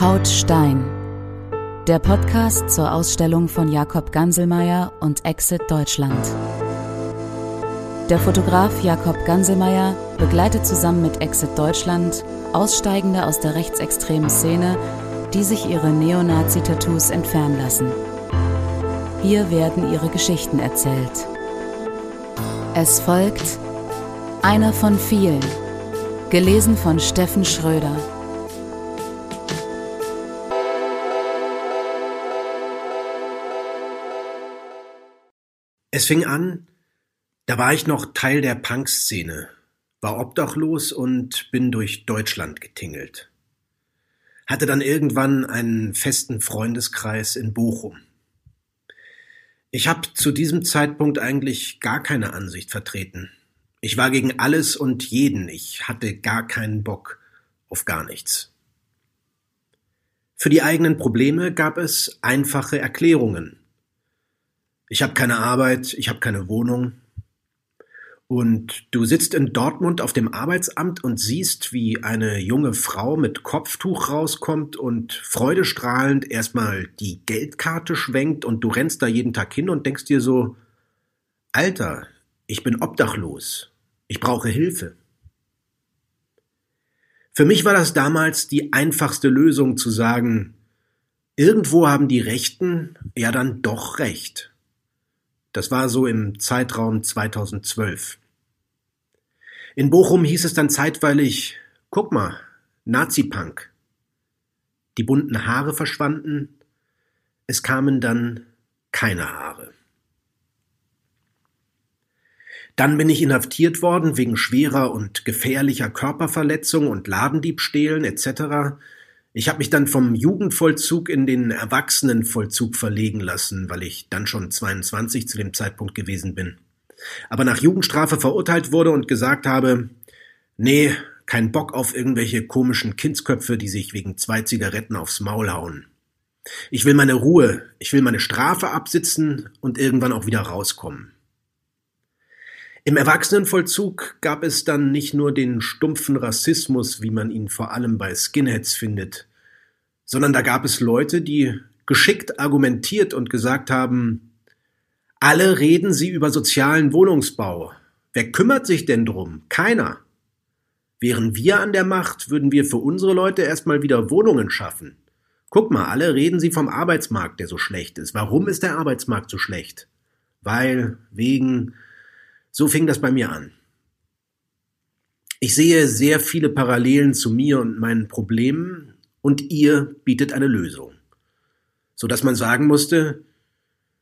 Haut Stein. Der Podcast zur Ausstellung von Jakob Ganselmeier und Exit Deutschland. Der Fotograf Jakob Ganselmeier begleitet zusammen mit Exit Deutschland Aussteigende aus der rechtsextremen Szene, die sich ihre Neonazi-Tattoos entfernen lassen. Hier werden ihre Geschichten erzählt. Es folgt einer von vielen, gelesen von Steffen Schröder. Es fing an, da war ich noch Teil der Punk-Szene, war obdachlos und bin durch Deutschland getingelt. Hatte dann irgendwann einen festen Freundeskreis in Bochum. Ich habe zu diesem Zeitpunkt eigentlich gar keine Ansicht vertreten. Ich war gegen alles und jeden, ich hatte gar keinen Bock auf gar nichts. Für die eigenen Probleme gab es einfache Erklärungen, ich habe keine Arbeit, ich habe keine Wohnung. Und du sitzt in Dortmund auf dem Arbeitsamt und siehst, wie eine junge Frau mit Kopftuch rauskommt und freudestrahlend erstmal die Geldkarte schwenkt und du rennst da jeden Tag hin und denkst dir so, Alter, ich bin obdachlos, ich brauche Hilfe. Für mich war das damals die einfachste Lösung zu sagen, irgendwo haben die Rechten ja dann doch recht. Das war so im Zeitraum 2012. In Bochum hieß es dann zeitweilig, guck mal, Nazi-Punk. Die bunten Haare verschwanden, es kamen dann keine Haare. Dann bin ich inhaftiert worden wegen schwerer und gefährlicher Körperverletzung und Ladendiebstählen etc. Ich habe mich dann vom Jugendvollzug in den Erwachsenenvollzug verlegen lassen, weil ich dann schon 22 zu dem Zeitpunkt gewesen bin. Aber nach Jugendstrafe verurteilt wurde und gesagt habe, nee, kein Bock auf irgendwelche komischen Kindsköpfe, die sich wegen zwei Zigaretten aufs Maul hauen. Ich will meine Ruhe, ich will meine Strafe absitzen und irgendwann auch wieder rauskommen. Im Erwachsenenvollzug gab es dann nicht nur den stumpfen Rassismus, wie man ihn vor allem bei Skinheads findet, sondern da gab es Leute, die geschickt argumentiert und gesagt haben, alle reden sie über sozialen Wohnungsbau. Wer kümmert sich denn drum? Keiner. Wären wir an der Macht, würden wir für unsere Leute erstmal wieder Wohnungen schaffen. Guck mal, alle reden sie vom Arbeitsmarkt, der so schlecht ist. Warum ist der Arbeitsmarkt so schlecht? Weil, wegen, so fing das bei mir an. Ich sehe sehr viele Parallelen zu mir und meinen Problemen und ihr bietet eine Lösung. So dass man sagen musste,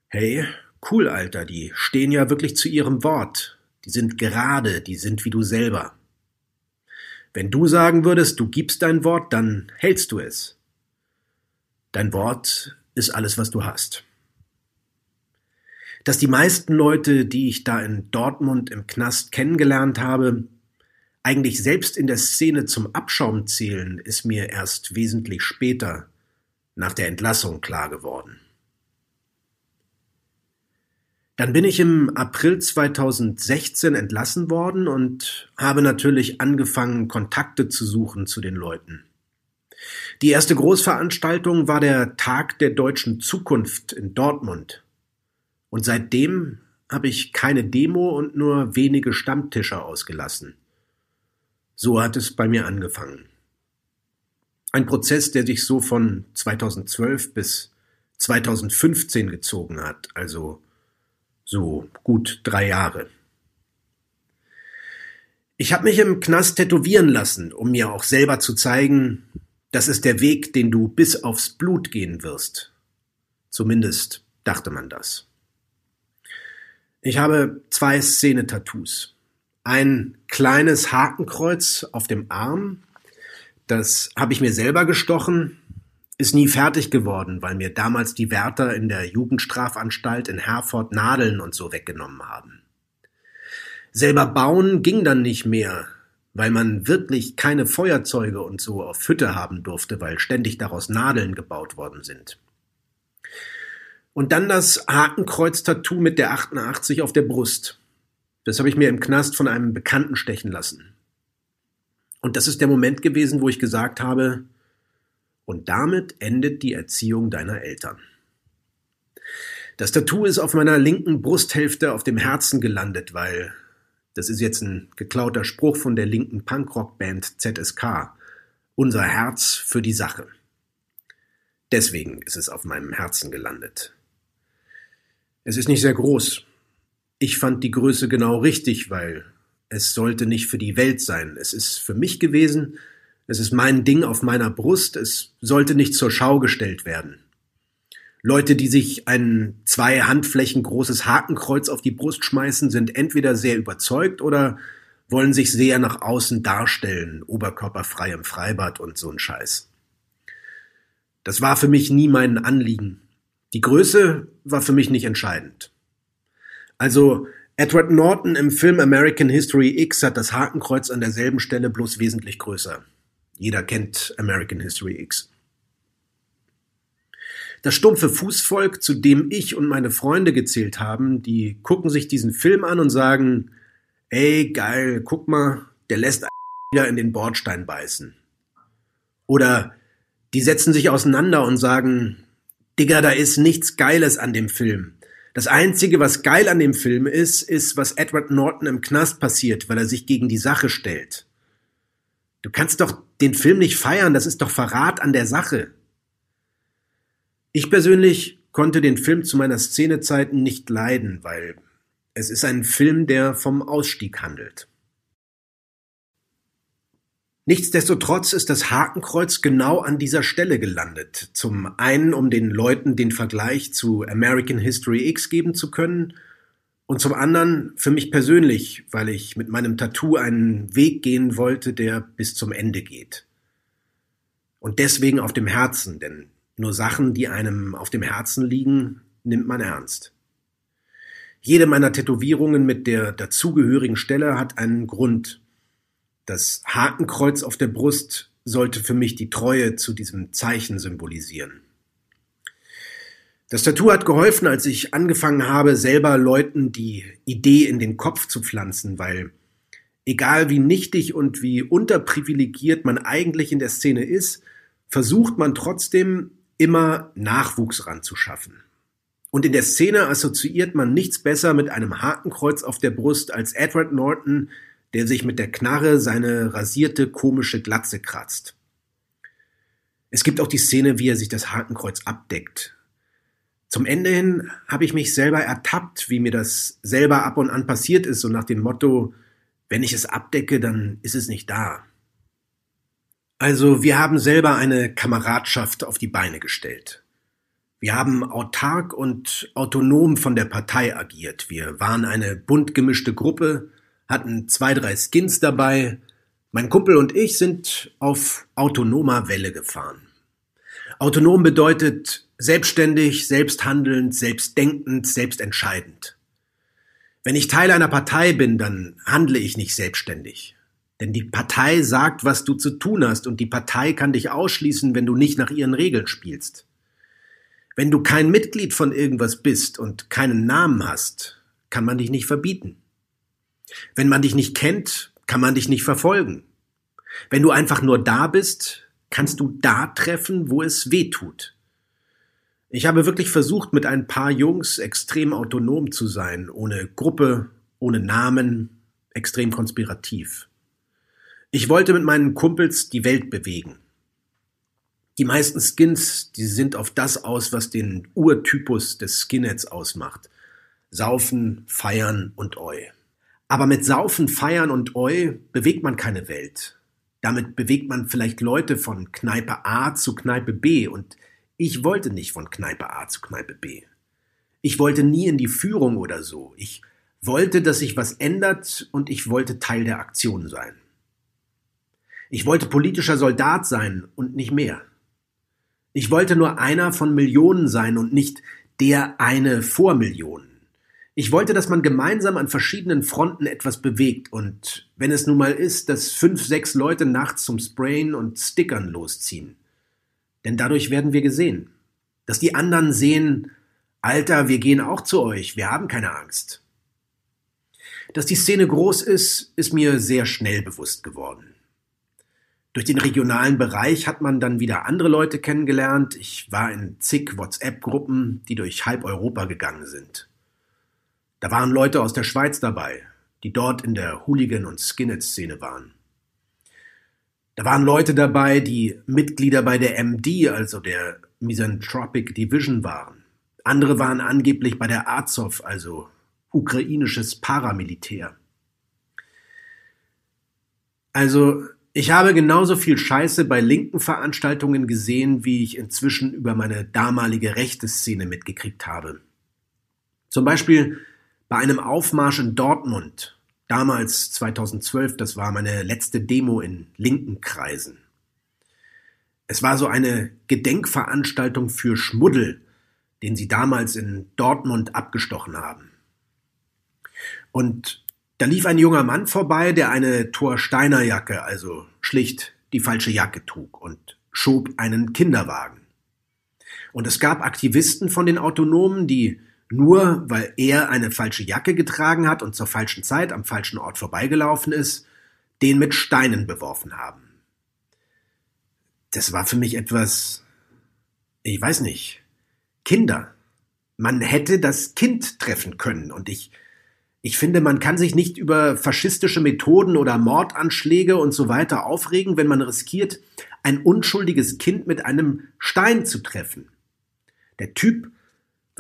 hey, cool, Alter, die stehen ja wirklich zu ihrem Wort. Die sind gerade, die sind wie du selber. Wenn du sagen würdest, du gibst dein Wort, dann hältst du es. Dein Wort ist alles, was du hast dass die meisten Leute, die ich da in Dortmund im Knast kennengelernt habe, eigentlich selbst in der Szene zum Abschaum zählen, ist mir erst wesentlich später nach der Entlassung klar geworden. Dann bin ich im April 2016 entlassen worden und habe natürlich angefangen, Kontakte zu suchen zu den Leuten. Die erste Großveranstaltung war der Tag der deutschen Zukunft in Dortmund. Und seitdem habe ich keine Demo und nur wenige Stammtische ausgelassen. So hat es bei mir angefangen. Ein Prozess, der sich so von 2012 bis 2015 gezogen hat, also so gut drei Jahre. Ich habe mich im Knast tätowieren lassen, um mir auch selber zu zeigen, das ist der Weg, den du bis aufs Blut gehen wirst. Zumindest dachte man das. Ich habe zwei Szene-Tattoos. Ein kleines Hakenkreuz auf dem Arm, das habe ich mir selber gestochen, ist nie fertig geworden, weil mir damals die Wärter in der Jugendstrafanstalt in Herford Nadeln und so weggenommen haben. Selber bauen ging dann nicht mehr, weil man wirklich keine Feuerzeuge und so auf Hütte haben durfte, weil ständig daraus Nadeln gebaut worden sind. Und dann das Hakenkreuz-Tattoo mit der 88 auf der Brust. Das habe ich mir im Knast von einem Bekannten stechen lassen. Und das ist der Moment gewesen, wo ich gesagt habe, Und damit endet die Erziehung deiner Eltern. Das Tattoo ist auf meiner linken Brusthälfte auf dem Herzen gelandet, weil das ist jetzt ein geklauter Spruch von der linken Punkrock-Band ZSK. Unser Herz für die Sache. Deswegen ist es auf meinem Herzen gelandet. Es ist nicht sehr groß. Ich fand die Größe genau richtig, weil es sollte nicht für die Welt sein. Es ist für mich gewesen. Es ist mein Ding auf meiner Brust. Es sollte nicht zur Schau gestellt werden. Leute, die sich ein zwei Handflächen großes Hakenkreuz auf die Brust schmeißen, sind entweder sehr überzeugt oder wollen sich sehr nach außen darstellen, oberkörperfrei im Freibad und so ein Scheiß. Das war für mich nie mein Anliegen. Die Größe war für mich nicht entscheidend. Also Edward Norton im Film American History X hat das Hakenkreuz an derselben Stelle bloß wesentlich größer. Jeder kennt American History X. Das stumpfe Fußvolk, zu dem ich und meine Freunde gezählt haben, die gucken sich diesen Film an und sagen, ey, geil, guck mal, der lässt wieder in den Bordstein beißen. Oder die setzen sich auseinander und sagen, Digga, da ist nichts Geiles an dem Film. Das Einzige, was geil an dem Film ist, ist, was Edward Norton im Knast passiert, weil er sich gegen die Sache stellt. Du kannst doch den Film nicht feiern, das ist doch Verrat an der Sache. Ich persönlich konnte den Film zu meiner Szenezeiten nicht leiden, weil es ist ein Film, der vom Ausstieg handelt. Nichtsdestotrotz ist das Hakenkreuz genau an dieser Stelle gelandet. Zum einen, um den Leuten den Vergleich zu American History X geben zu können und zum anderen für mich persönlich, weil ich mit meinem Tattoo einen Weg gehen wollte, der bis zum Ende geht. Und deswegen auf dem Herzen, denn nur Sachen, die einem auf dem Herzen liegen, nimmt man ernst. Jede meiner Tätowierungen mit der dazugehörigen Stelle hat einen Grund. Das Hakenkreuz auf der Brust sollte für mich die Treue zu diesem Zeichen symbolisieren. Das Tattoo hat geholfen, als ich angefangen habe, selber Leuten die Idee in den Kopf zu pflanzen, weil egal wie nichtig und wie unterprivilegiert man eigentlich in der Szene ist, versucht man trotzdem immer Nachwuchs ranzuschaffen. Und in der Szene assoziiert man nichts besser mit einem Hakenkreuz auf der Brust als Edward Norton, der sich mit der Knarre seine rasierte komische Glatze kratzt. Es gibt auch die Szene, wie er sich das Hakenkreuz abdeckt. Zum Ende hin habe ich mich selber ertappt, wie mir das selber ab und an passiert ist, so nach dem Motto, wenn ich es abdecke, dann ist es nicht da. Also wir haben selber eine Kameradschaft auf die Beine gestellt. Wir haben autark und autonom von der Partei agiert. Wir waren eine bunt gemischte Gruppe, hatten zwei, drei Skins dabei. Mein Kumpel und ich sind auf autonomer Welle gefahren. Autonom bedeutet selbstständig, selbsthandelnd, selbstdenkend, selbstentscheidend. Wenn ich Teil einer Partei bin, dann handle ich nicht selbstständig. Denn die Partei sagt, was du zu tun hast, und die Partei kann dich ausschließen, wenn du nicht nach ihren Regeln spielst. Wenn du kein Mitglied von irgendwas bist und keinen Namen hast, kann man dich nicht verbieten. Wenn man dich nicht kennt, kann man dich nicht verfolgen. Wenn du einfach nur da bist, kannst du da treffen, wo es weh tut. Ich habe wirklich versucht, mit ein paar Jungs extrem autonom zu sein, ohne Gruppe, ohne Namen, extrem konspirativ. Ich wollte mit meinen Kumpels die Welt bewegen. Die meisten Skins, die sind auf das aus, was den Urtypus des Skinheads ausmacht. Saufen, feiern und Oi. Aber mit Saufen, feiern und Oi bewegt man keine Welt. Damit bewegt man vielleicht Leute von Kneipe A zu Kneipe B und ich wollte nicht von Kneipe A zu Kneipe B. Ich wollte nie in die Führung oder so. Ich wollte, dass sich was ändert und ich wollte Teil der Aktion sein. Ich wollte politischer Soldat sein und nicht mehr. Ich wollte nur einer von Millionen sein und nicht der eine vor Millionen. Ich wollte, dass man gemeinsam an verschiedenen Fronten etwas bewegt und wenn es nun mal ist, dass fünf, sechs Leute nachts zum Sprayen und Stickern losziehen. Denn dadurch werden wir gesehen. Dass die anderen sehen, Alter, wir gehen auch zu euch, wir haben keine Angst. Dass die Szene groß ist, ist mir sehr schnell bewusst geworden. Durch den regionalen Bereich hat man dann wieder andere Leute kennengelernt. Ich war in zig WhatsApp-Gruppen, die durch halb Europa gegangen sind. Da waren Leute aus der Schweiz dabei, die dort in der Hooligan- und Skinhead-Szene waren. Da waren Leute dabei, die Mitglieder bei der MD, also der Misanthropic Division waren. Andere waren angeblich bei der Azov, also ukrainisches Paramilitär. Also, ich habe genauso viel Scheiße bei linken Veranstaltungen gesehen, wie ich inzwischen über meine damalige rechte Szene mitgekriegt habe. Zum Beispiel bei einem Aufmarsch in Dortmund, damals 2012, das war meine letzte Demo in linken Kreisen. Es war so eine Gedenkveranstaltung für Schmuddel, den sie damals in Dortmund abgestochen haben. Und da lief ein junger Mann vorbei, der eine Thorsteiner Jacke, also schlicht die falsche Jacke trug und schob einen Kinderwagen. Und es gab Aktivisten von den Autonomen, die nur weil er eine falsche Jacke getragen hat und zur falschen Zeit am falschen Ort vorbeigelaufen ist, den mit Steinen beworfen haben. Das war für mich etwas, ich weiß nicht, Kinder. Man hätte das Kind treffen können und ich, ich finde, man kann sich nicht über faschistische Methoden oder Mordanschläge und so weiter aufregen, wenn man riskiert, ein unschuldiges Kind mit einem Stein zu treffen. Der Typ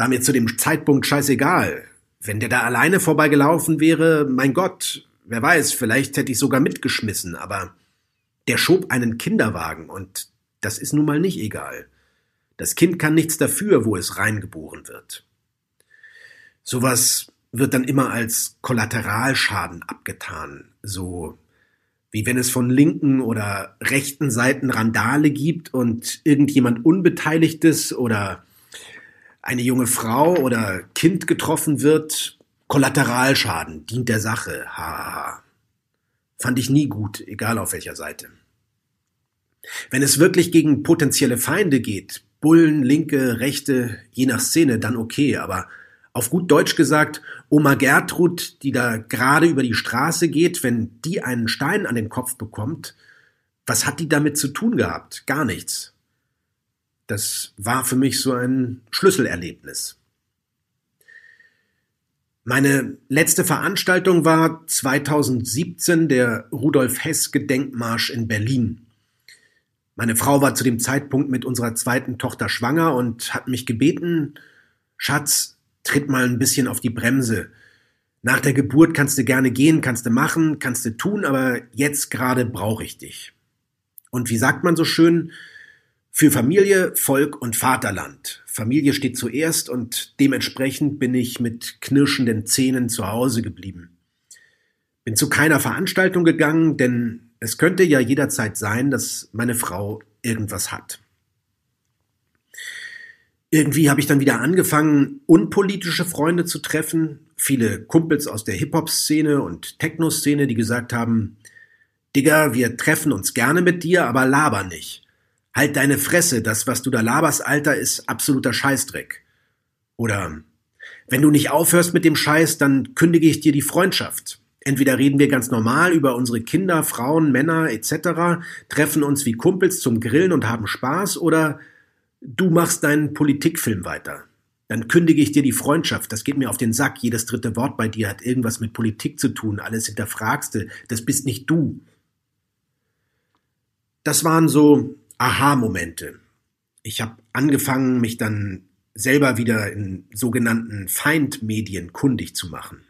war mir zu dem Zeitpunkt scheißegal. Wenn der da alleine vorbeigelaufen wäre, mein Gott, wer weiß, vielleicht hätte ich sogar mitgeschmissen, aber der schob einen Kinderwagen und das ist nun mal nicht egal. Das Kind kann nichts dafür, wo es reingeboren wird. Sowas wird dann immer als Kollateralschaden abgetan, so wie wenn es von linken oder rechten Seiten Randale gibt und irgendjemand Unbeteiligtes oder eine junge Frau oder Kind getroffen wird, Kollateralschaden, dient der Sache, haha. Fand ich nie gut, egal auf welcher Seite. Wenn es wirklich gegen potenzielle Feinde geht, Bullen, Linke, Rechte, je nach Szene, dann okay, aber auf gut Deutsch gesagt, Oma Gertrud, die da gerade über die Straße geht, wenn die einen Stein an den Kopf bekommt, was hat die damit zu tun gehabt? Gar nichts. Das war für mich so ein Schlüsselerlebnis. Meine letzte Veranstaltung war 2017 der Rudolf Hess Gedenkmarsch in Berlin. Meine Frau war zu dem Zeitpunkt mit unserer zweiten Tochter schwanger und hat mich gebeten, Schatz, tritt mal ein bisschen auf die Bremse. Nach der Geburt kannst du gerne gehen, kannst du machen, kannst du tun, aber jetzt gerade brauche ich dich. Und wie sagt man so schön, für Familie, Volk und Vaterland. Familie steht zuerst und dementsprechend bin ich mit knirschenden Zähnen zu Hause geblieben. Bin zu keiner Veranstaltung gegangen, denn es könnte ja jederzeit sein, dass meine Frau irgendwas hat. Irgendwie habe ich dann wieder angefangen, unpolitische Freunde zu treffen, viele Kumpels aus der Hip-Hop-Szene und Techno-Szene, die gesagt haben, Digga, wir treffen uns gerne mit dir, aber laber nicht. Halt deine Fresse, das, was du da laberst, Alter, ist absoluter Scheißdreck. Oder wenn du nicht aufhörst mit dem Scheiß, dann kündige ich dir die Freundschaft. Entweder reden wir ganz normal über unsere Kinder, Frauen, Männer etc., treffen uns wie Kumpels zum Grillen und haben Spaß, oder du machst deinen Politikfilm weiter. Dann kündige ich dir die Freundschaft. Das geht mir auf den Sack. Jedes dritte Wort bei dir hat irgendwas mit Politik zu tun. Alles hinterfragst du. Das bist nicht du. Das waren so Aha-Momente. Ich habe angefangen, mich dann selber wieder in sogenannten Feindmedien kundig zu machen.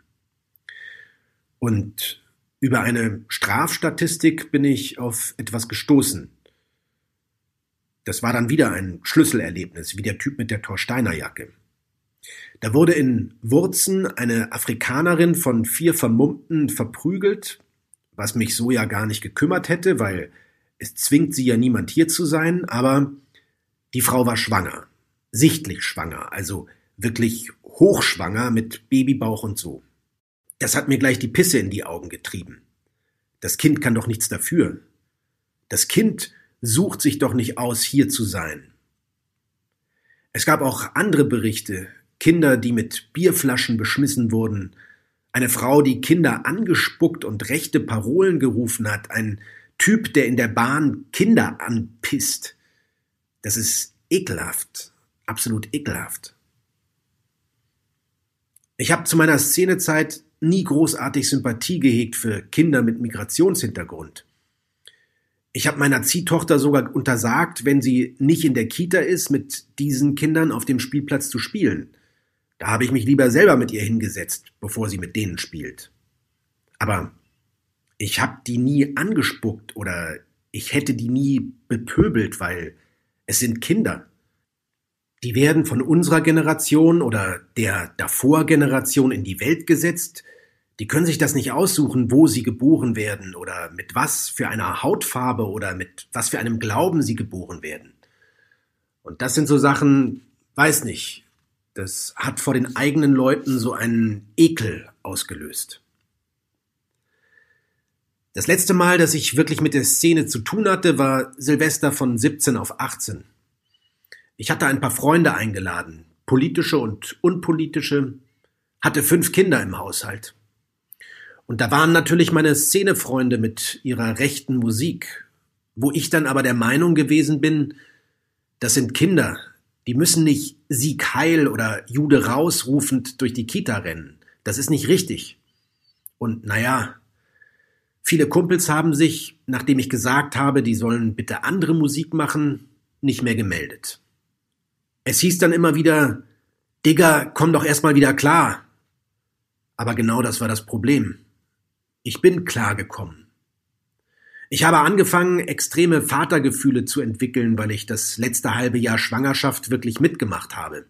Und über eine Strafstatistik bin ich auf etwas gestoßen. Das war dann wieder ein Schlüsselerlebnis, wie der Typ mit der Torsteiner Jacke. Da wurde in Wurzen eine Afrikanerin von vier Vermummten verprügelt, was mich so ja gar nicht gekümmert hätte, weil es zwingt sie ja niemand hier zu sein, aber die Frau war schwanger. Sichtlich schwanger, also wirklich hochschwanger mit Babybauch und so. Das hat mir gleich die Pisse in die Augen getrieben. Das Kind kann doch nichts dafür. Das Kind sucht sich doch nicht aus, hier zu sein. Es gab auch andere Berichte, Kinder, die mit Bierflaschen beschmissen wurden, eine Frau, die Kinder angespuckt und rechte Parolen gerufen hat, ein Typ, der in der Bahn Kinder anpisst. Das ist ekelhaft, absolut ekelhaft. Ich habe zu meiner Szenezeit nie großartig Sympathie gehegt für Kinder mit Migrationshintergrund. Ich habe meiner Ziehtochter sogar untersagt, wenn sie nicht in der Kita ist, mit diesen Kindern auf dem Spielplatz zu spielen. Da habe ich mich lieber selber mit ihr hingesetzt, bevor sie mit denen spielt. Aber ich habe die nie angespuckt oder ich hätte die nie bepöbelt, weil es sind Kinder. Die werden von unserer Generation oder der davor Generation in die Welt gesetzt, die können sich das nicht aussuchen, wo sie geboren werden oder mit was für einer Hautfarbe oder mit was für einem Glauben sie geboren werden. Und das sind so Sachen, weiß nicht, das hat vor den eigenen Leuten so einen Ekel ausgelöst. Das letzte Mal, dass ich wirklich mit der Szene zu tun hatte, war Silvester von 17 auf 18. Ich hatte ein paar Freunde eingeladen, politische und unpolitische, hatte fünf Kinder im Haushalt. Und da waren natürlich meine Szenefreunde mit ihrer rechten Musik, wo ich dann aber der Meinung gewesen bin, das sind Kinder, die müssen nicht Sieg heil oder Jude rausrufend durch die Kita rennen. Das ist nicht richtig. Und naja, viele Kumpels haben sich, nachdem ich gesagt habe, die sollen bitte andere Musik machen, nicht mehr gemeldet. Es hieß dann immer wieder, Digga, komm doch erstmal wieder klar. Aber genau das war das Problem. Ich bin klargekommen. Ich habe angefangen, extreme Vatergefühle zu entwickeln, weil ich das letzte halbe Jahr Schwangerschaft wirklich mitgemacht habe.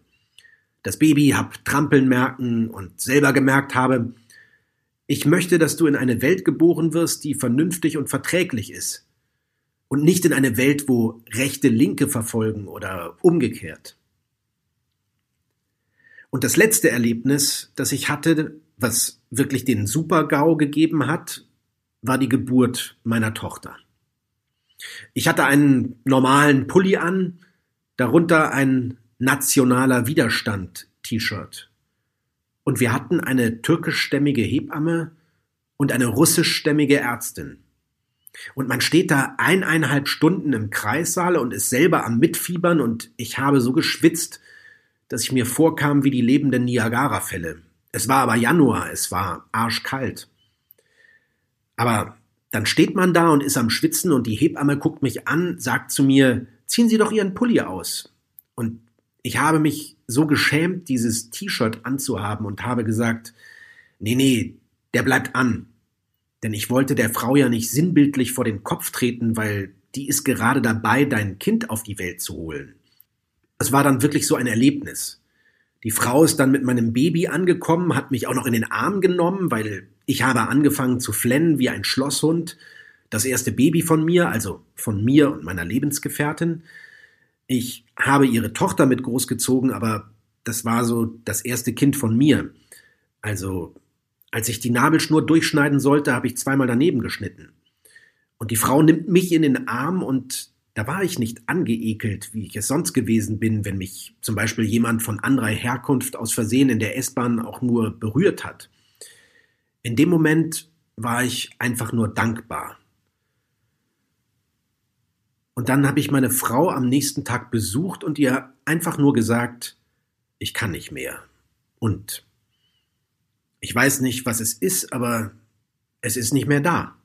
Das Baby hab trampeln merken und selber gemerkt habe, ich möchte, dass du in eine Welt geboren wirst, die vernünftig und verträglich ist. Und nicht in eine Welt, wo Rechte Linke verfolgen oder umgekehrt. Und das letzte Erlebnis, das ich hatte, was wirklich den Super-GAU gegeben hat, war die Geburt meiner Tochter. Ich hatte einen normalen Pulli an, darunter ein nationaler Widerstand T-Shirt. Und wir hatten eine türkischstämmige Hebamme und eine russischstämmige Ärztin. Und man steht da eineinhalb Stunden im Kreissaal und ist selber am Mitfiebern und ich habe so geschwitzt, dass ich mir vorkam wie die lebenden Niagara-Fälle. Es war aber Januar, es war arschkalt. Aber dann steht man da und ist am Schwitzen und die Hebamme guckt mich an, sagt zu mir, ziehen Sie doch Ihren Pulli aus. Und ich habe mich so geschämt, dieses T-Shirt anzuhaben und habe gesagt, nee, nee, der bleibt an. Denn ich wollte der Frau ja nicht sinnbildlich vor den Kopf treten, weil die ist gerade dabei, dein Kind auf die Welt zu holen. Das war dann wirklich so ein Erlebnis. Die Frau ist dann mit meinem Baby angekommen, hat mich auch noch in den Arm genommen, weil ich habe angefangen zu flennen wie ein Schlosshund. Das erste Baby von mir, also von mir und meiner Lebensgefährtin. Ich habe ihre Tochter mit großgezogen, aber das war so das erste Kind von mir. Also, als ich die Nabelschnur durchschneiden sollte, habe ich zweimal daneben geschnitten. Und die Frau nimmt mich in den Arm und da war ich nicht angeekelt, wie ich es sonst gewesen bin, wenn mich zum Beispiel jemand von anderer Herkunft aus Versehen in der S-Bahn auch nur berührt hat. In dem Moment war ich einfach nur dankbar. Und dann habe ich meine Frau am nächsten Tag besucht und ihr einfach nur gesagt, ich kann nicht mehr. Und ich weiß nicht, was es ist, aber es ist nicht mehr da.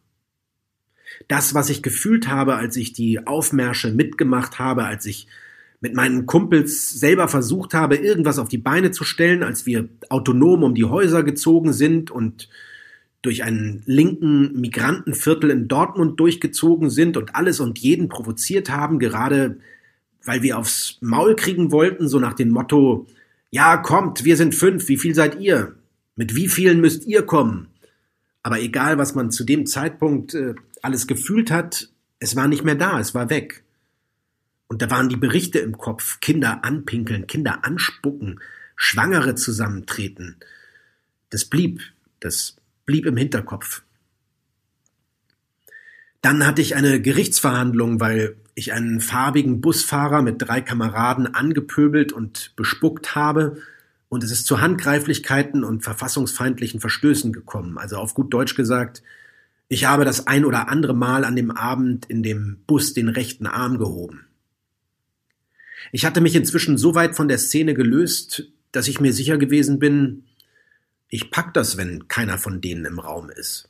Das, was ich gefühlt habe, als ich die Aufmärsche mitgemacht habe, als ich mit meinen Kumpels selber versucht habe, irgendwas auf die Beine zu stellen, als wir autonom um die Häuser gezogen sind und durch einen linken Migrantenviertel in Dortmund durchgezogen sind und alles und jeden provoziert haben, gerade weil wir aufs Maul kriegen wollten, so nach dem Motto, ja, kommt, wir sind fünf, wie viel seid ihr? Mit wie vielen müsst ihr kommen? Aber egal, was man zu dem Zeitpunkt äh, alles gefühlt hat, es war nicht mehr da, es war weg. Und da waren die Berichte im Kopf, Kinder anpinkeln, Kinder anspucken, Schwangere zusammentreten. Das blieb, das blieb im Hinterkopf. Dann hatte ich eine Gerichtsverhandlung, weil ich einen farbigen Busfahrer mit drei Kameraden angepöbelt und bespuckt habe und es ist zu Handgreiflichkeiten und verfassungsfeindlichen Verstößen gekommen. Also auf gut Deutsch gesagt, Ich habe das ein oder andere Mal an dem Abend in dem Bus den rechten Arm gehoben. Ich hatte mich inzwischen so weit von der Szene gelöst, dass ich mir sicher gewesen bin, ich pack das, wenn keiner von denen im Raum ist.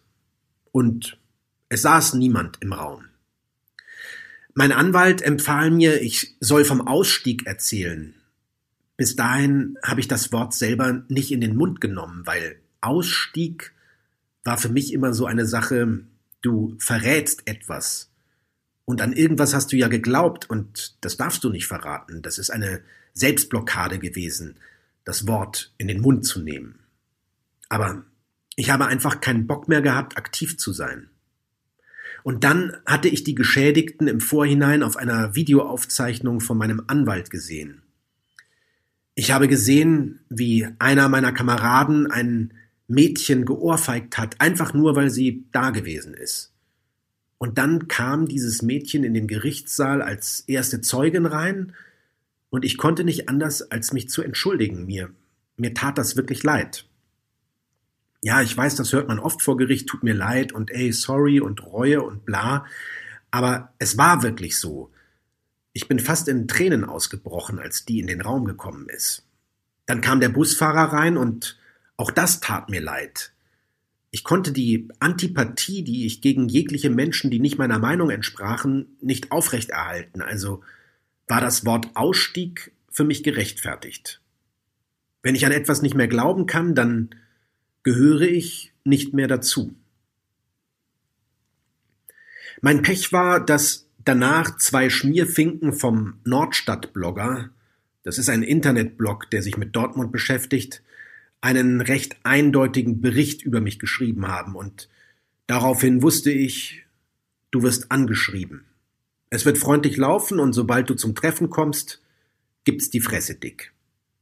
Und es saß niemand im Raum. Mein Anwalt empfahl mir, ich soll vom Ausstieg erzählen. Bis dahin habe ich das Wort selber nicht in den Mund genommen, weil Ausstieg war für mich immer so eine Sache, du verrätst etwas. Und an irgendwas hast du ja geglaubt und das darfst du nicht verraten. Das ist eine Selbstblockade gewesen, das Wort in den Mund zu nehmen. Aber ich habe einfach keinen Bock mehr gehabt, aktiv zu sein. Und dann hatte ich die Geschädigten im Vorhinein auf einer Videoaufzeichnung von meinem Anwalt gesehen. Ich habe gesehen, wie einer meiner Kameraden ein Mädchen geohrfeigt hat, einfach nur weil sie da gewesen ist. Und dann kam dieses Mädchen in den Gerichtssaal als erste Zeugin rein, und ich konnte nicht anders, als mich zu entschuldigen. Mir, mir tat das wirklich leid. Ja, ich weiß, das hört man oft vor Gericht, tut mir leid und ey, sorry und Reue und bla. Aber es war wirklich so. Ich bin fast in Tränen ausgebrochen, als die in den Raum gekommen ist. Dann kam der Busfahrer rein und auch das tat mir leid. Ich konnte die Antipathie, die ich gegen jegliche Menschen, die nicht meiner Meinung entsprachen, nicht aufrechterhalten, also war das Wort Ausstieg für mich gerechtfertigt. Wenn ich an etwas nicht mehr glauben kann, dann gehöre ich nicht mehr dazu. Mein Pech war, dass danach zwei Schmierfinken vom Nordstadt-Blogger, das ist ein Internetblog, der sich mit Dortmund beschäftigt, einen recht eindeutigen Bericht über mich geschrieben haben und daraufhin wusste ich, du wirst angeschrieben. Es wird freundlich laufen und sobald du zum Treffen kommst, gibt's die Fresse dick.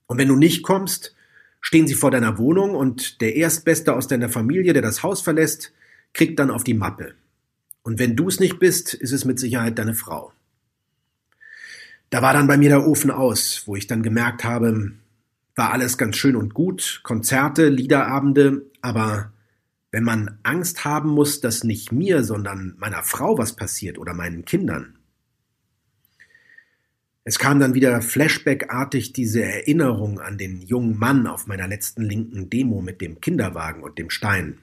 Und wenn du nicht kommst, stehen sie vor deiner Wohnung und der Erstbeste aus deiner Familie, der das Haus verlässt, kriegt dann auf die Mappe. Und wenn du es nicht bist, ist es mit Sicherheit deine Frau. Da war dann bei mir der Ofen aus, wo ich dann gemerkt habe, war alles ganz schön und gut, Konzerte, Liederabende, aber wenn man Angst haben muss, dass nicht mir, sondern meiner Frau was passiert oder meinen Kindern, es kam dann wieder flashbackartig diese Erinnerung an den jungen Mann auf meiner letzten linken Demo mit dem Kinderwagen und dem Stein.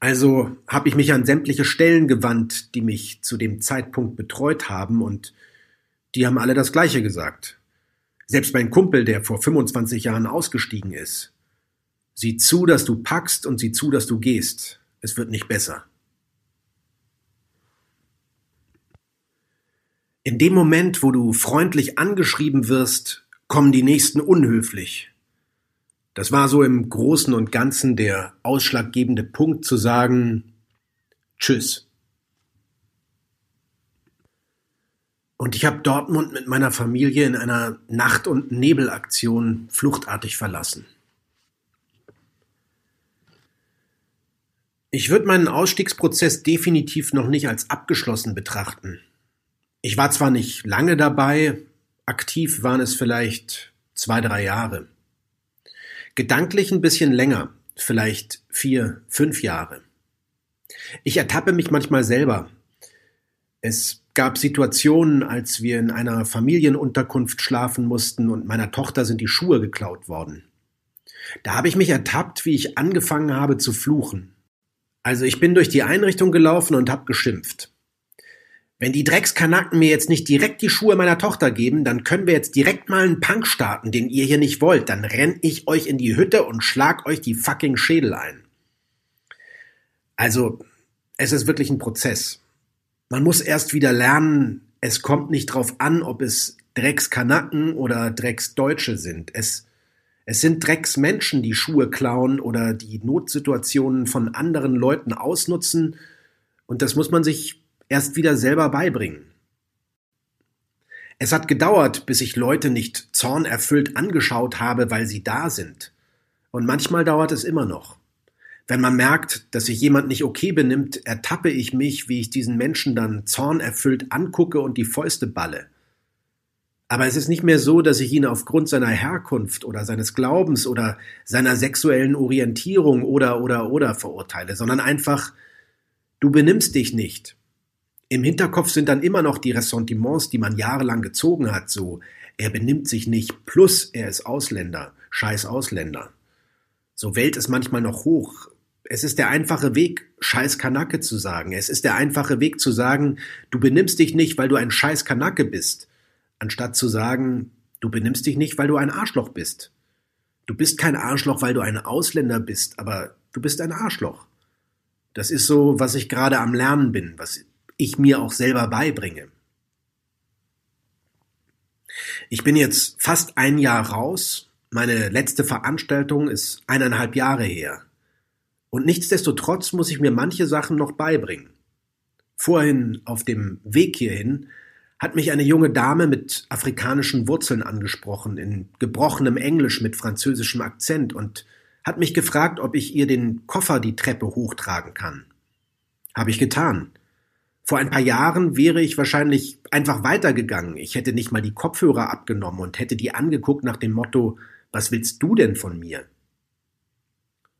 Also habe ich mich an sämtliche Stellen gewandt, die mich zu dem Zeitpunkt betreut haben, und die haben alle das Gleiche gesagt. Selbst mein Kumpel, der vor 25 Jahren ausgestiegen ist. Sieh zu, dass du packst und sieh zu, dass du gehst. Es wird nicht besser. In dem Moment, wo du freundlich angeschrieben wirst, kommen die nächsten unhöflich. Das war so im Großen und Ganzen der ausschlaggebende Punkt zu sagen Tschüss. Und ich habe Dortmund mit meiner Familie in einer Nacht- und Nebelaktion fluchtartig verlassen. Ich würde meinen Ausstiegsprozess definitiv noch nicht als abgeschlossen betrachten. Ich war zwar nicht lange dabei, aktiv waren es vielleicht zwei, drei Jahre. Gedanklich ein bisschen länger, vielleicht vier, fünf Jahre. Ich ertappe mich manchmal selber. Es gab Situationen, als wir in einer Familienunterkunft schlafen mussten und meiner Tochter sind die Schuhe geklaut worden. Da habe ich mich ertappt, wie ich angefangen habe zu fluchen. Also ich bin durch die Einrichtung gelaufen und habe geschimpft. Wenn die Dreckskanacken mir jetzt nicht direkt die Schuhe meiner Tochter geben, dann können wir jetzt direkt mal einen Punk starten, den ihr hier nicht wollt. Dann renn ich euch in die Hütte und schlag euch die fucking Schädel ein. Also, es ist wirklich ein Prozess. Man muss erst wieder lernen, es kommt nicht drauf an, ob es Dreckskanacken oder Drecksdeutsche sind. Es, es sind Drecksmenschen, die Schuhe klauen oder die Notsituationen von anderen Leuten ausnutzen. Und das muss man sich erst wieder selber beibringen. Es hat gedauert, bis ich Leute nicht zornerfüllt angeschaut habe, weil sie da sind. Und manchmal dauert es immer noch. Wenn man merkt, dass sich jemand nicht okay benimmt, ertappe ich mich, wie ich diesen Menschen dann zornerfüllt angucke und die Fäuste balle. Aber es ist nicht mehr so, dass ich ihn aufgrund seiner Herkunft oder seines Glaubens oder seiner sexuellen Orientierung oder oder oder verurteile, sondern einfach, du benimmst dich nicht. Im Hinterkopf sind dann immer noch die Ressentiments, die man jahrelang gezogen hat, so, er benimmt sich nicht, plus er ist Ausländer, scheiß Ausländer. So Welt ist manchmal noch hoch. Es ist der einfache Weg, scheiß Kanacke zu sagen. Es ist der einfache Weg zu sagen, du benimmst dich nicht, weil du ein scheiß Kanacke bist anstatt zu sagen, du benimmst dich nicht, weil du ein Arschloch bist. Du bist kein Arschloch, weil du ein Ausländer bist, aber du bist ein Arschloch. Das ist so, was ich gerade am Lernen bin, was ich mir auch selber beibringe. Ich bin jetzt fast ein Jahr raus. Meine letzte Veranstaltung ist eineinhalb Jahre her. Und nichtsdestotrotz muss ich mir manche Sachen noch beibringen. Vorhin auf dem Weg hierhin hat mich eine junge Dame mit afrikanischen Wurzeln angesprochen, in gebrochenem Englisch mit französischem Akzent und hat mich gefragt, ob ich ihr den Koffer die Treppe hochtragen kann. Habe ich getan. Vor ein paar Jahren wäre ich wahrscheinlich einfach weitergegangen. Ich hätte nicht mal die Kopfhörer abgenommen und hätte die angeguckt nach dem Motto, was willst du denn von mir?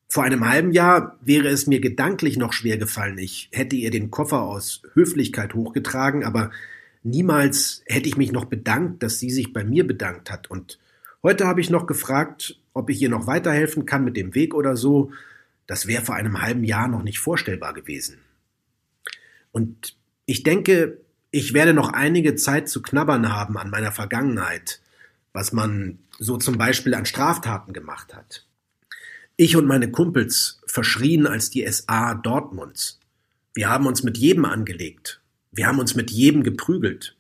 Vor einem halben Jahr wäre es mir gedanklich noch schwer gefallen. Ich hätte ihr den Koffer aus Höflichkeit hochgetragen, aber Niemals hätte ich mich noch bedankt, dass sie sich bei mir bedankt hat. Und heute habe ich noch gefragt, ob ich ihr noch weiterhelfen kann mit dem Weg oder so. Das wäre vor einem halben Jahr noch nicht vorstellbar gewesen. Und ich denke, ich werde noch einige Zeit zu knabbern haben an meiner Vergangenheit, was man so zum Beispiel an Straftaten gemacht hat. Ich und meine Kumpels verschrien als die SA Dortmunds. Wir haben uns mit jedem angelegt, wir haben uns mit jedem geprügelt.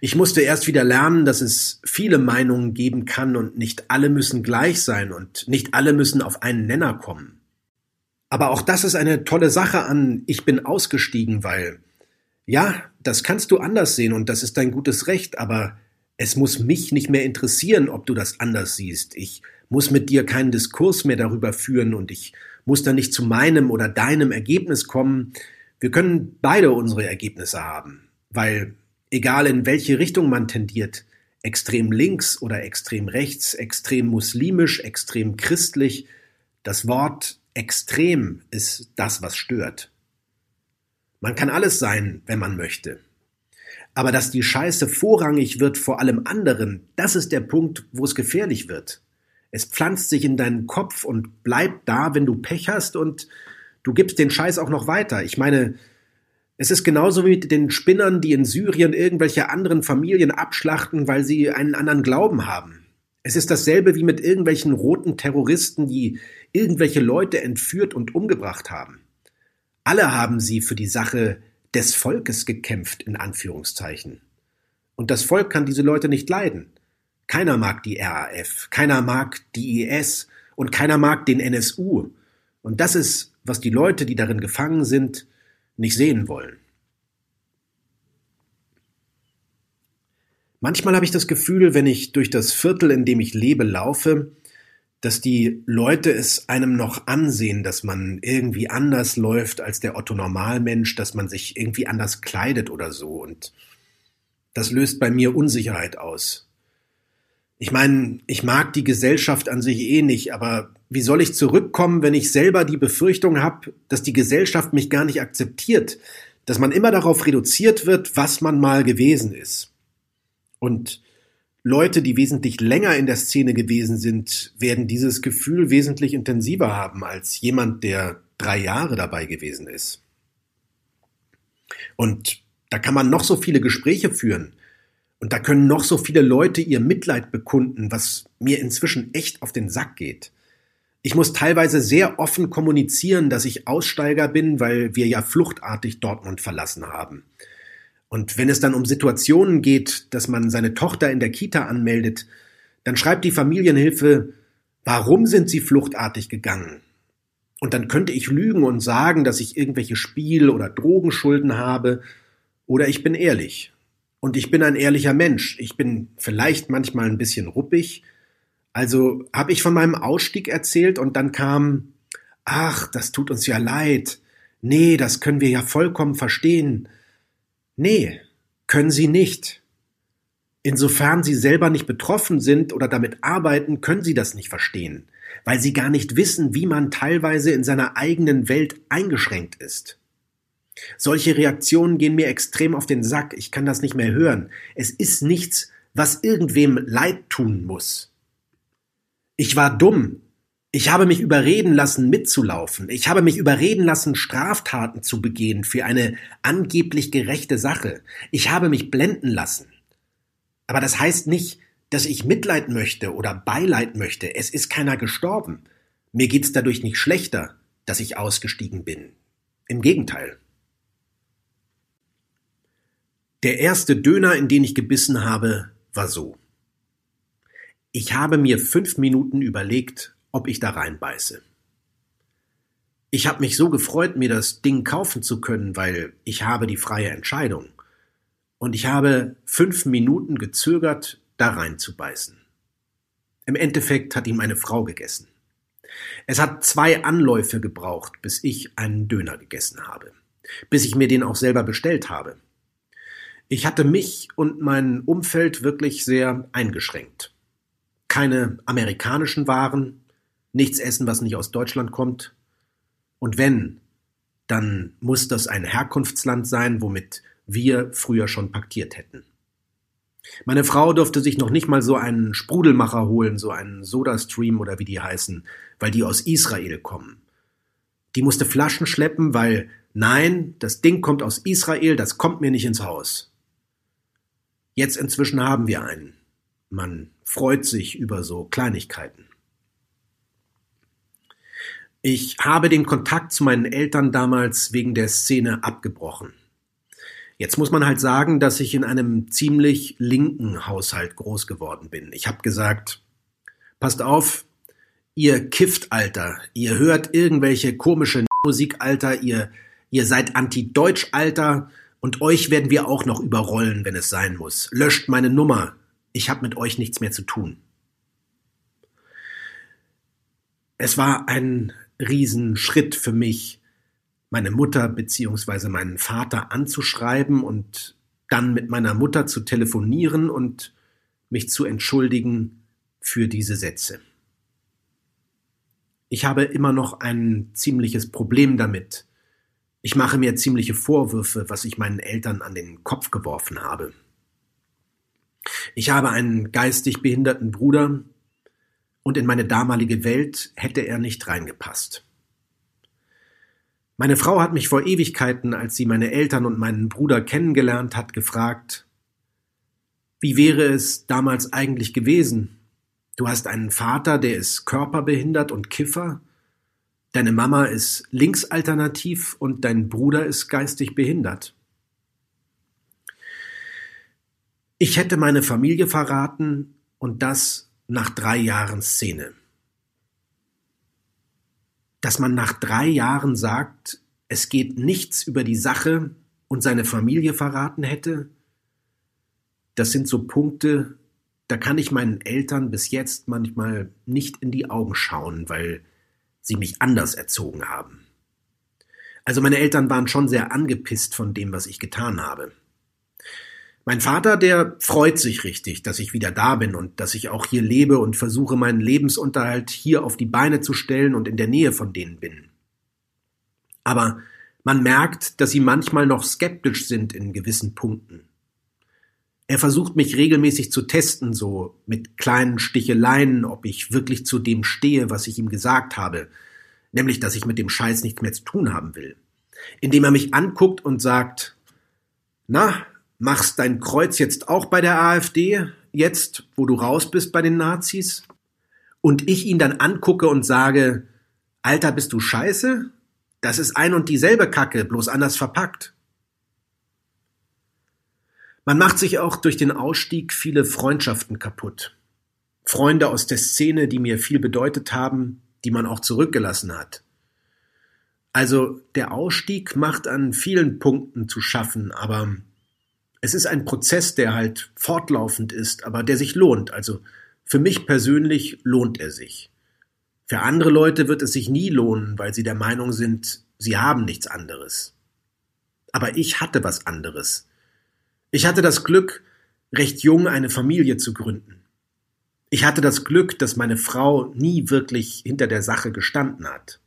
Ich musste erst wieder lernen, dass es viele Meinungen geben kann und nicht alle müssen gleich sein und nicht alle müssen auf einen Nenner kommen. Aber auch das ist eine tolle Sache an Ich bin ausgestiegen, weil ja, das kannst du anders sehen und das ist dein gutes Recht, aber es muss mich nicht mehr interessieren, ob du das anders siehst. Ich muss mit dir keinen Diskurs mehr darüber führen und ich muss dann nicht zu meinem oder deinem Ergebnis kommen, wir können beide unsere Ergebnisse haben, weil egal in welche Richtung man tendiert, extrem links oder extrem rechts, extrem muslimisch, extrem christlich, das Wort extrem ist das, was stört. Man kann alles sein, wenn man möchte. Aber dass die Scheiße vorrangig wird vor allem anderen, das ist der Punkt, wo es gefährlich wird. Es pflanzt sich in deinen Kopf und bleibt da, wenn du Pech hast und du gibst den Scheiß auch noch weiter. Ich meine, es ist genauso wie mit den Spinnern, die in Syrien irgendwelche anderen Familien abschlachten, weil sie einen anderen Glauben haben. Es ist dasselbe wie mit irgendwelchen roten Terroristen, die irgendwelche Leute entführt und umgebracht haben. Alle haben sie für die Sache des Volkes gekämpft, in Anführungszeichen. Und das Volk kann diese Leute nicht leiden. Keiner mag die RAF, keiner mag die IS und keiner mag den NSU. Und das ist was die Leute, die darin gefangen sind, nicht sehen wollen. Manchmal habe ich das Gefühl, wenn ich durch das Viertel, in dem ich lebe, laufe, dass die Leute es einem noch ansehen, dass man irgendwie anders läuft als der Otto Normalmensch, dass man sich irgendwie anders kleidet oder so. Und das löst bei mir Unsicherheit aus. Ich meine, ich mag die Gesellschaft an sich eh nicht, aber wie soll ich zurückkommen, wenn ich selber die Befürchtung habe, dass die Gesellschaft mich gar nicht akzeptiert, dass man immer darauf reduziert wird, was man mal gewesen ist. Und Leute, die wesentlich länger in der Szene gewesen sind, werden dieses Gefühl wesentlich intensiver haben als jemand, der drei Jahre dabei gewesen ist. Und da kann man noch so viele Gespräche führen. Und da können noch so viele Leute ihr Mitleid bekunden, was mir inzwischen echt auf den Sack geht. Ich muss teilweise sehr offen kommunizieren, dass ich Aussteiger bin, weil wir ja fluchtartig Dortmund verlassen haben. Und wenn es dann um Situationen geht, dass man seine Tochter in der Kita anmeldet, dann schreibt die Familienhilfe, warum sind sie fluchtartig gegangen? Und dann könnte ich lügen und sagen, dass ich irgendwelche Spiel- oder Drogenschulden habe, oder ich bin ehrlich. Und ich bin ein ehrlicher Mensch. Ich bin vielleicht manchmal ein bisschen ruppig, also habe ich von meinem Ausstieg erzählt und dann kam, ach, das tut uns ja leid. Nee, das können wir ja vollkommen verstehen. Nee, können Sie nicht. Insofern Sie selber nicht betroffen sind oder damit arbeiten, können Sie das nicht verstehen, weil Sie gar nicht wissen, wie man teilweise in seiner eigenen Welt eingeschränkt ist. Solche Reaktionen gehen mir extrem auf den Sack, ich kann das nicht mehr hören. Es ist nichts, was irgendwem leid tun muss. Ich war dumm. Ich habe mich überreden lassen, mitzulaufen. Ich habe mich überreden lassen, Straftaten zu begehen für eine angeblich gerechte Sache. Ich habe mich blenden lassen. Aber das heißt nicht, dass ich Mitleid möchte oder Beileid möchte. Es ist keiner gestorben. Mir geht's dadurch nicht schlechter, dass ich ausgestiegen bin. Im Gegenteil. Der erste Döner, in den ich gebissen habe, war so. Ich habe mir fünf Minuten überlegt, ob ich da reinbeiße. Ich habe mich so gefreut, mir das Ding kaufen zu können, weil ich habe die freie Entscheidung. Und ich habe fünf Minuten gezögert, da reinzubeißen. Im Endeffekt hat ihm eine Frau gegessen. Es hat zwei Anläufe gebraucht, bis ich einen Döner gegessen habe, bis ich mir den auch selber bestellt habe. Ich hatte mich und mein Umfeld wirklich sehr eingeschränkt. Keine amerikanischen Waren, nichts essen, was nicht aus Deutschland kommt. Und wenn, dann muss das ein Herkunftsland sein, womit wir früher schon paktiert hätten. Meine Frau durfte sich noch nicht mal so einen Sprudelmacher holen, so einen Sodastream oder wie die heißen, weil die aus Israel kommen. Die musste Flaschen schleppen, weil nein, das Ding kommt aus Israel, das kommt mir nicht ins Haus. Jetzt inzwischen haben wir einen. Man freut sich über so Kleinigkeiten. Ich habe den Kontakt zu meinen Eltern damals wegen der Szene abgebrochen. Jetzt muss man halt sagen, dass ich in einem ziemlich linken Haushalt groß geworden bin. Ich habe gesagt, passt auf, ihr kifft, Alter, ihr hört irgendwelche komische Musik, Alter, ihr, ihr seid anti-deutsch, Alter, und euch werden wir auch noch überrollen, wenn es sein muss. Löscht meine Nummer. Ich habe mit euch nichts mehr zu tun. Es war ein Riesenschritt für mich, meine Mutter bzw. meinen Vater anzuschreiben und dann mit meiner Mutter zu telefonieren und mich zu entschuldigen für diese Sätze. Ich habe immer noch ein ziemliches Problem damit, ich mache mir ziemliche Vorwürfe, was ich meinen Eltern an den Kopf geworfen habe. Ich habe einen geistig behinderten Bruder und in meine damalige Welt hätte er nicht reingepasst. Meine Frau hat mich vor Ewigkeiten, als sie meine Eltern und meinen Bruder kennengelernt hat, gefragt, wie wäre es damals eigentlich gewesen? Du hast einen Vater, der ist körperbehindert und Kiffer, Deine Mama ist linksalternativ und dein Bruder ist geistig behindert. Ich hätte meine Familie verraten und das nach drei Jahren Szene. Dass man nach drei Jahren sagt, es geht nichts über die Sache und seine Familie verraten hätte, das sind so Punkte, da kann ich meinen Eltern bis jetzt manchmal nicht in die Augen schauen, weil sie mich anders erzogen haben. Also meine Eltern waren schon sehr angepisst von dem, was ich getan habe. Mein Vater, der freut sich richtig, dass ich wieder da bin und dass ich auch hier lebe und versuche, meinen Lebensunterhalt hier auf die Beine zu stellen und in der Nähe von denen bin. Aber man merkt, dass sie manchmal noch skeptisch sind in gewissen Punkten. Er versucht mich regelmäßig zu testen, so mit kleinen Sticheleien, ob ich wirklich zu dem stehe, was ich ihm gesagt habe, nämlich dass ich mit dem Scheiß nichts mehr zu tun haben will. Indem er mich anguckt und sagt, na, machst dein Kreuz jetzt auch bei der AfD, jetzt, wo du raus bist bei den Nazis? Und ich ihn dann angucke und sage, Alter, bist du scheiße? Das ist ein und dieselbe Kacke, bloß anders verpackt. Man macht sich auch durch den Ausstieg viele Freundschaften kaputt. Freunde aus der Szene, die mir viel bedeutet haben, die man auch zurückgelassen hat. Also der Ausstieg macht an vielen Punkten zu schaffen, aber es ist ein Prozess, der halt fortlaufend ist, aber der sich lohnt. Also für mich persönlich lohnt er sich. Für andere Leute wird es sich nie lohnen, weil sie der Meinung sind, sie haben nichts anderes. Aber ich hatte was anderes. Ich hatte das Glück, recht jung eine Familie zu gründen. Ich hatte das Glück, dass meine Frau nie wirklich hinter der Sache gestanden hat.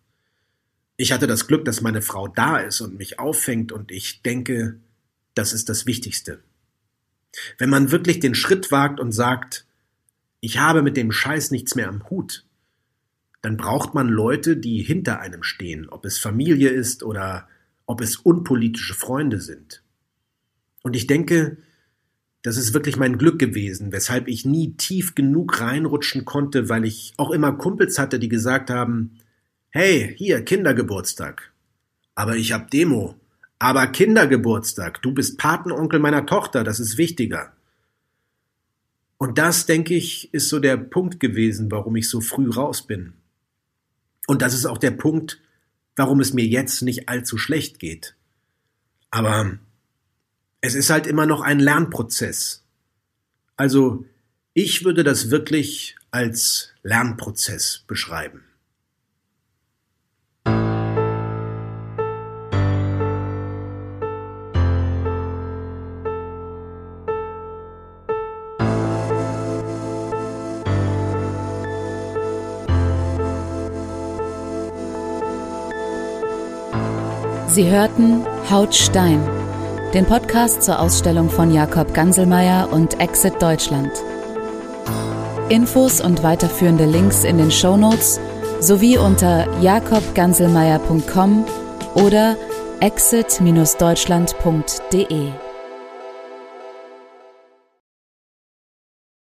Ich hatte das Glück, dass meine Frau da ist und mich auffängt und ich denke, das ist das Wichtigste. Wenn man wirklich den Schritt wagt und sagt, ich habe mit dem Scheiß nichts mehr am Hut, dann braucht man Leute, die hinter einem stehen, ob es Familie ist oder ob es unpolitische Freunde sind. Und ich denke, das ist wirklich mein Glück gewesen, weshalb ich nie tief genug reinrutschen konnte, weil ich auch immer Kumpels hatte, die gesagt haben, hey, hier, Kindergeburtstag. Aber ich hab Demo. Aber Kindergeburtstag, du bist Patenonkel meiner Tochter, das ist wichtiger. Und das, denke ich, ist so der Punkt gewesen, warum ich so früh raus bin. Und das ist auch der Punkt, warum es mir jetzt nicht allzu schlecht geht. Aber es ist halt immer noch ein Lernprozess. Also ich würde das wirklich als Lernprozess beschreiben. Sie hörten Haut Stein den Podcast zur Ausstellung von Jakob Ganselmeier und Exit Deutschland. Infos und weiterführende Links in den Show Notes sowie unter jakobganselmeier.com oder exit-deutschland.de.